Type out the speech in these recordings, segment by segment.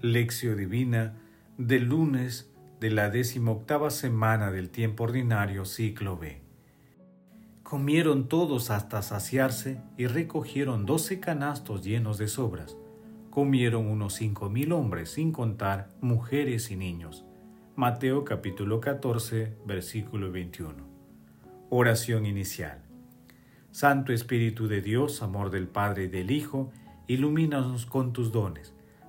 Lección Divina del lunes de la decimoctava semana del tiempo ordinario ciclo B. Comieron todos hasta saciarse y recogieron doce canastos llenos de sobras. Comieron unos cinco mil hombres, sin contar mujeres y niños. Mateo capítulo 14, versículo 21. Oración inicial. Santo Espíritu de Dios, amor del Padre y del Hijo, ilumínanos con tus dones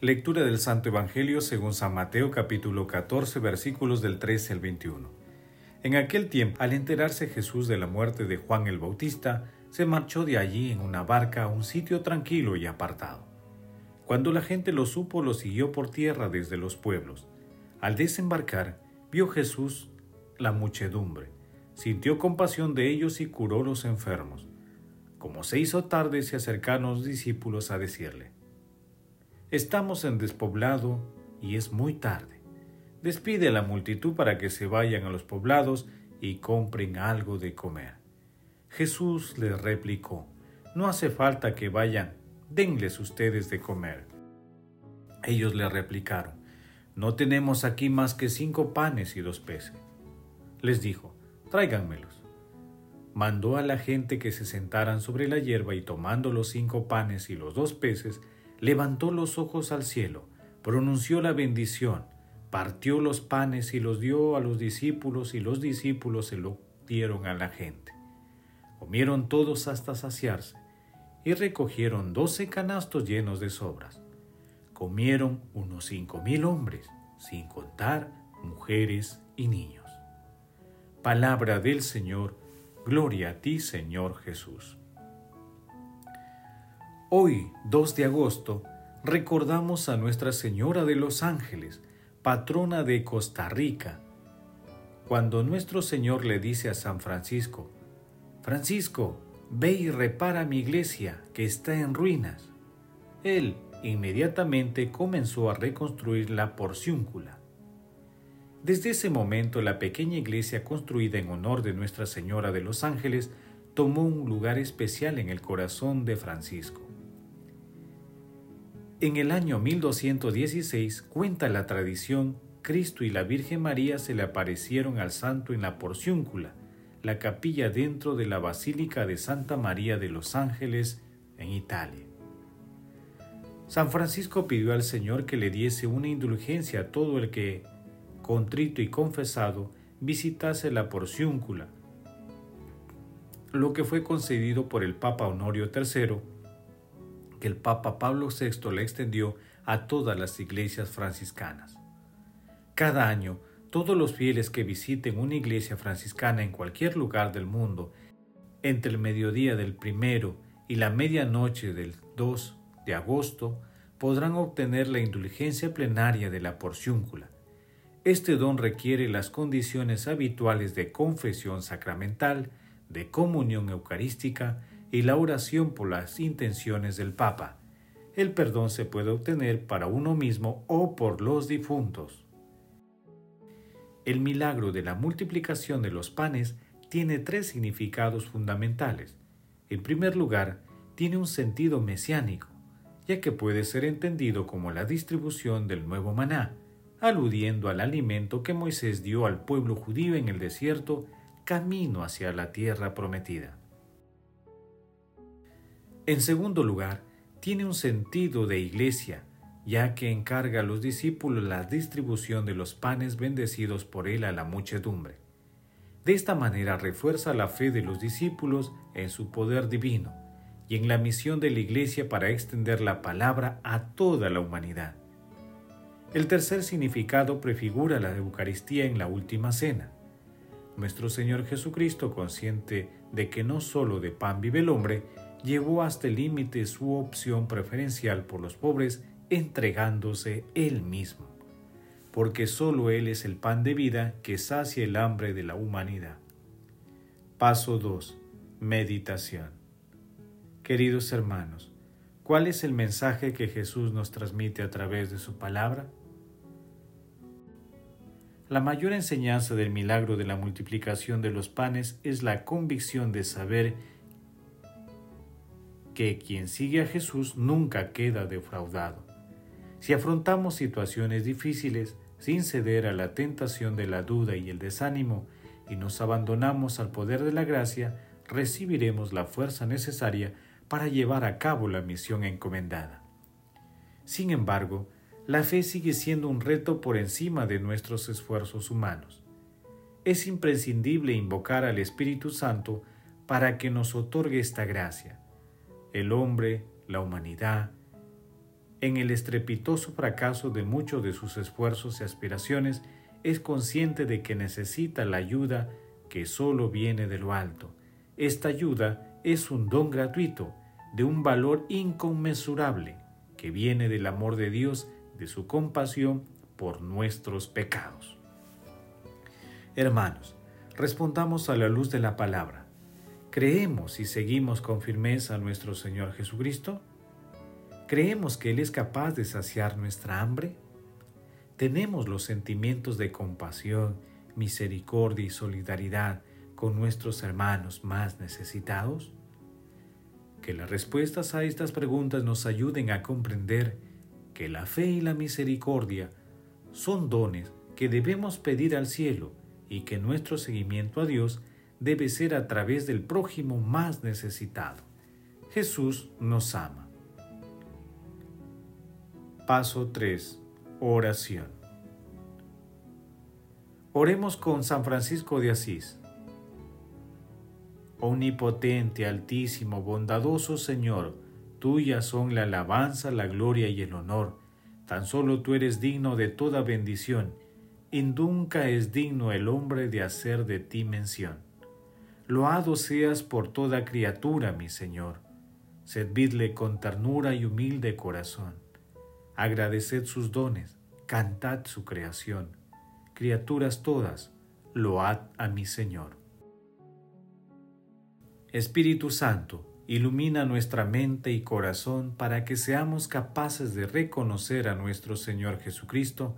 Lectura del Santo Evangelio según San Mateo capítulo 14 versículos del 13 al 21. En aquel tiempo, al enterarse Jesús de la muerte de Juan el Bautista, se marchó de allí en una barca a un sitio tranquilo y apartado. Cuando la gente lo supo, lo siguió por tierra desde los pueblos. Al desembarcar, vio Jesús la muchedumbre, sintió compasión de ellos y curó los enfermos. Como se hizo tarde, se acercaron los discípulos a decirle, Estamos en despoblado y es muy tarde. Despide a la multitud para que se vayan a los poblados y compren algo de comer. Jesús les replicó, no hace falta que vayan, denles ustedes de comer. Ellos le replicaron, no tenemos aquí más que cinco panes y dos peces. Les dijo, tráiganmelos. Mandó a la gente que se sentaran sobre la hierba y tomando los cinco panes y los dos peces, levantó los ojos al cielo, pronunció la bendición, partió los panes y los dio a los discípulos y los discípulos se lo dieron a la gente. Comieron todos hasta saciarse y recogieron doce canastos llenos de sobras. Comieron unos cinco mil hombres, sin contar mujeres y niños. Palabra del Señor, gloria a ti Señor Jesús. Hoy, 2 de agosto, recordamos a Nuestra Señora de los Ángeles, patrona de Costa Rica. Cuando nuestro Señor le dice a San Francisco, Francisco, ve y repara mi iglesia que está en ruinas. Él inmediatamente comenzó a reconstruir la porciúncula. Desde ese momento la pequeña iglesia construida en honor de Nuestra Señora de los Ángeles tomó un lugar especial en el corazón de Francisco. En el año 1216 cuenta la tradición, Cristo y la Virgen María se le aparecieron al santo en la Porciúncula, la capilla dentro de la Basílica de Santa María de los Ángeles en Italia. San Francisco pidió al Señor que le diese una indulgencia a todo el que, contrito y confesado, visitase la Porciúncula, lo que fue concedido por el Papa Honorio III que el Papa Pablo VI le extendió a todas las iglesias franciscanas. Cada año, todos los fieles que visiten una iglesia franciscana en cualquier lugar del mundo, entre el mediodía del primero y la medianoche del 2 de agosto, podrán obtener la indulgencia plenaria de la porciúncula. Este don requiere las condiciones habituales de confesión sacramental, de comunión eucarística y la oración por las intenciones del Papa. El perdón se puede obtener para uno mismo o por los difuntos. El milagro de la multiplicación de los panes tiene tres significados fundamentales. En primer lugar, tiene un sentido mesiánico, ya que puede ser entendido como la distribución del nuevo maná, aludiendo al alimento que Moisés dio al pueblo judío en el desierto camino hacia la tierra prometida. En segundo lugar, tiene un sentido de iglesia, ya que encarga a los discípulos la distribución de los panes bendecidos por él a la muchedumbre. De esta manera refuerza la fe de los discípulos en su poder divino y en la misión de la iglesia para extender la palabra a toda la humanidad. El tercer significado prefigura la Eucaristía en la última cena. Nuestro Señor Jesucristo, consciente de que no solo de pan vive el hombre, llevó hasta el límite su opción preferencial por los pobres entregándose Él mismo, porque sólo Él es el pan de vida que sacia el hambre de la humanidad. Paso 2. Meditación. Queridos hermanos, ¿cuál es el mensaje que Jesús nos transmite a través de su palabra? La mayor enseñanza del milagro de la multiplicación de los panes es la convicción de saber que quien sigue a Jesús nunca queda defraudado. Si afrontamos situaciones difíciles sin ceder a la tentación de la duda y el desánimo y nos abandonamos al poder de la gracia, recibiremos la fuerza necesaria para llevar a cabo la misión encomendada. Sin embargo, la fe sigue siendo un reto por encima de nuestros esfuerzos humanos. Es imprescindible invocar al Espíritu Santo para que nos otorgue esta gracia. El hombre, la humanidad, en el estrepitoso fracaso de muchos de sus esfuerzos y aspiraciones, es consciente de que necesita la ayuda que solo viene de lo alto. Esta ayuda es un don gratuito, de un valor inconmensurable, que viene del amor de Dios de su compasión por nuestros pecados. Hermanos, respondamos a la luz de la palabra. ¿Creemos y seguimos con firmeza a nuestro Señor Jesucristo? ¿Creemos que Él es capaz de saciar nuestra hambre? ¿Tenemos los sentimientos de compasión, misericordia y solidaridad con nuestros hermanos más necesitados? Que las respuestas a estas preguntas nos ayuden a comprender que la fe y la misericordia son dones que debemos pedir al cielo y que nuestro seguimiento a Dios debe ser a través del prójimo más necesitado. Jesús nos ama. Paso 3. Oración. Oremos con San Francisco de Asís. Omnipotente, altísimo, bondadoso Señor, Tuyas son la alabanza, la gloria y el honor. Tan solo tú eres digno de toda bendición, y nunca es digno el hombre de hacer de ti mención. Loado seas por toda criatura, mi Señor. Servidle con ternura y humilde corazón. Agradeced sus dones, cantad su creación. Criaturas todas, load a mi Señor. Espíritu Santo, ilumina nuestra mente y corazón para que seamos capaces de reconocer a nuestro Señor Jesucristo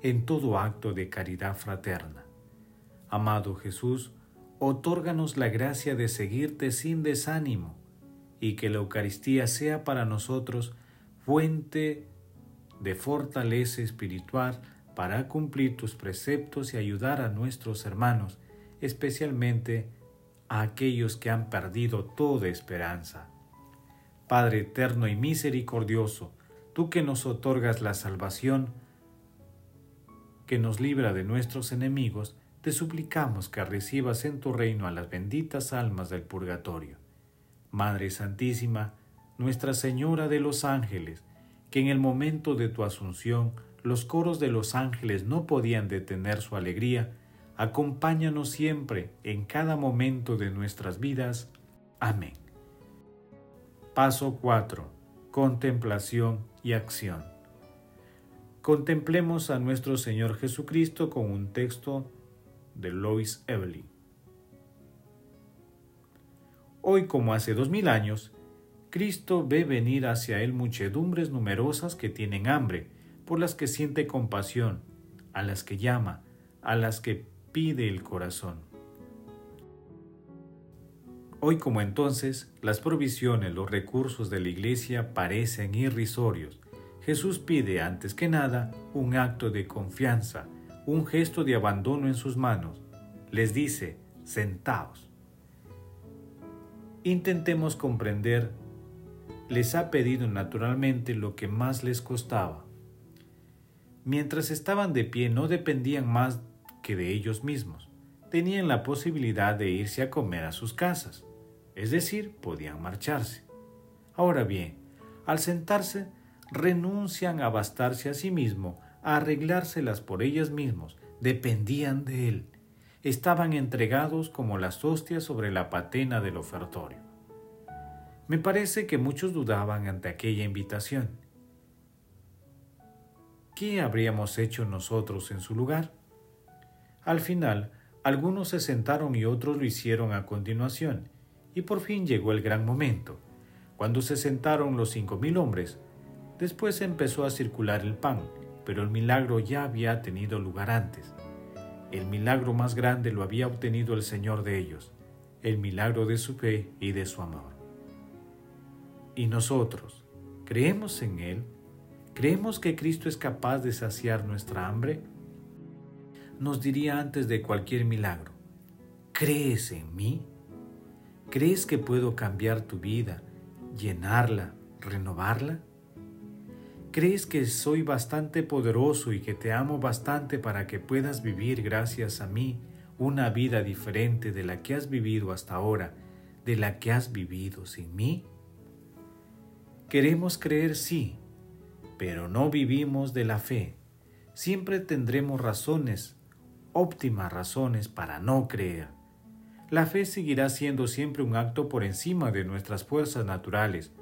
en todo acto de caridad fraterna. Amado Jesús, otórganos la gracia de seguirte sin desánimo y que la Eucaristía sea para nosotros fuente de fortaleza espiritual para cumplir tus preceptos y ayudar a nuestros hermanos, especialmente a aquellos que han perdido toda esperanza. Padre eterno y misericordioso, tú que nos otorgas la salvación, que nos libra de nuestros enemigos, te suplicamos que recibas en tu reino a las benditas almas del purgatorio. Madre Santísima, Nuestra Señora de los Ángeles, que en el momento de tu asunción los coros de los ángeles no podían detener su alegría, acompáñanos siempre en cada momento de nuestras vidas. Amén. Paso 4. Contemplación y acción. Contemplemos a nuestro Señor Jesucristo con un texto de Lois Evelyn. Hoy, como hace dos mil años, Cristo ve venir hacia Él muchedumbres numerosas que tienen hambre, por las que siente compasión, a las que llama, a las que pide el corazón. Hoy como entonces, las provisiones, los recursos de la Iglesia parecen irrisorios. Jesús pide antes que nada un acto de confianza, un gesto de abandono en sus manos. Les dice, sentaos. Intentemos comprender, les ha pedido naturalmente lo que más les costaba. Mientras estaban de pie no dependían más que de ellos mismos. Tenían la posibilidad de irse a comer a sus casas, es decir, podían marcharse. Ahora bien, al sentarse, renuncian a bastarse a sí mismo, arreglárselas por ellas mismos, dependían de él, estaban entregados como las hostias sobre la patena del ofertorio. Me parece que muchos dudaban ante aquella invitación. ¿qué habríamos hecho nosotros en su lugar? Al final, algunos se sentaron y otros lo hicieron a continuación, y por fin llegó el gran momento, cuando se sentaron los cinco mil hombres. Después empezó a circular el pan, pero el milagro ya había tenido lugar antes. El milagro más grande lo había obtenido el Señor de ellos, el milagro de su fe y de su amor. ¿Y nosotros creemos en Él? ¿Creemos que Cristo es capaz de saciar nuestra hambre? Nos diría antes de cualquier milagro, ¿crees en mí? ¿Crees que puedo cambiar tu vida, llenarla, renovarla? ¿Crees que soy bastante poderoso y que te amo bastante para que puedas vivir gracias a mí una vida diferente de la que has vivido hasta ahora, de la que has vivido sin mí? Queremos creer sí, pero no vivimos de la fe. Siempre tendremos razones, óptimas razones para no creer. La fe seguirá siendo siempre un acto por encima de nuestras fuerzas naturales,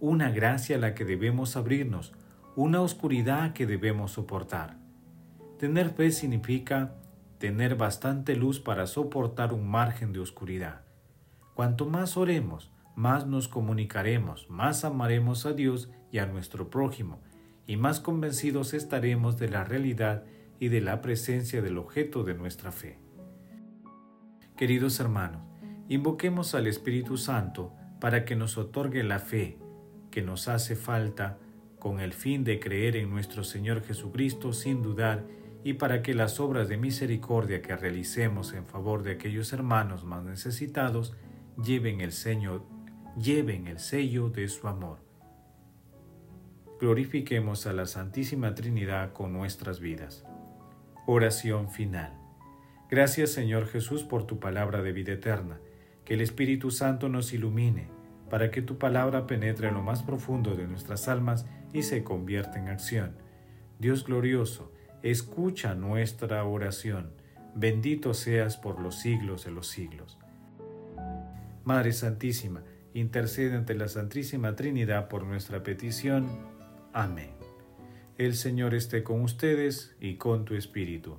una gracia a la que debemos abrirnos, una oscuridad que debemos soportar. Tener fe significa tener bastante luz para soportar un margen de oscuridad. Cuanto más oremos, más nos comunicaremos, más amaremos a Dios y a nuestro prójimo, y más convencidos estaremos de la realidad y de la presencia del objeto de nuestra fe. Queridos hermanos, invoquemos al Espíritu Santo para que nos otorgue la fe que nos hace falta con el fin de creer en nuestro Señor Jesucristo sin dudar y para que las obras de misericordia que realicemos en favor de aquellos hermanos más necesitados lleven el, lleven el sello de su amor glorifiquemos a la Santísima Trinidad con nuestras vidas. Oración final. Gracias Señor Jesús por tu palabra de vida eterna. Que el Espíritu Santo nos ilumine para que tu palabra penetre en lo más profundo de nuestras almas y se convierta en acción. Dios glorioso, escucha nuestra oración. Bendito seas por los siglos de los siglos. Madre Santísima, intercede ante la Santísima Trinidad por nuestra petición. Amén. El Señor esté con ustedes y con tu espíritu.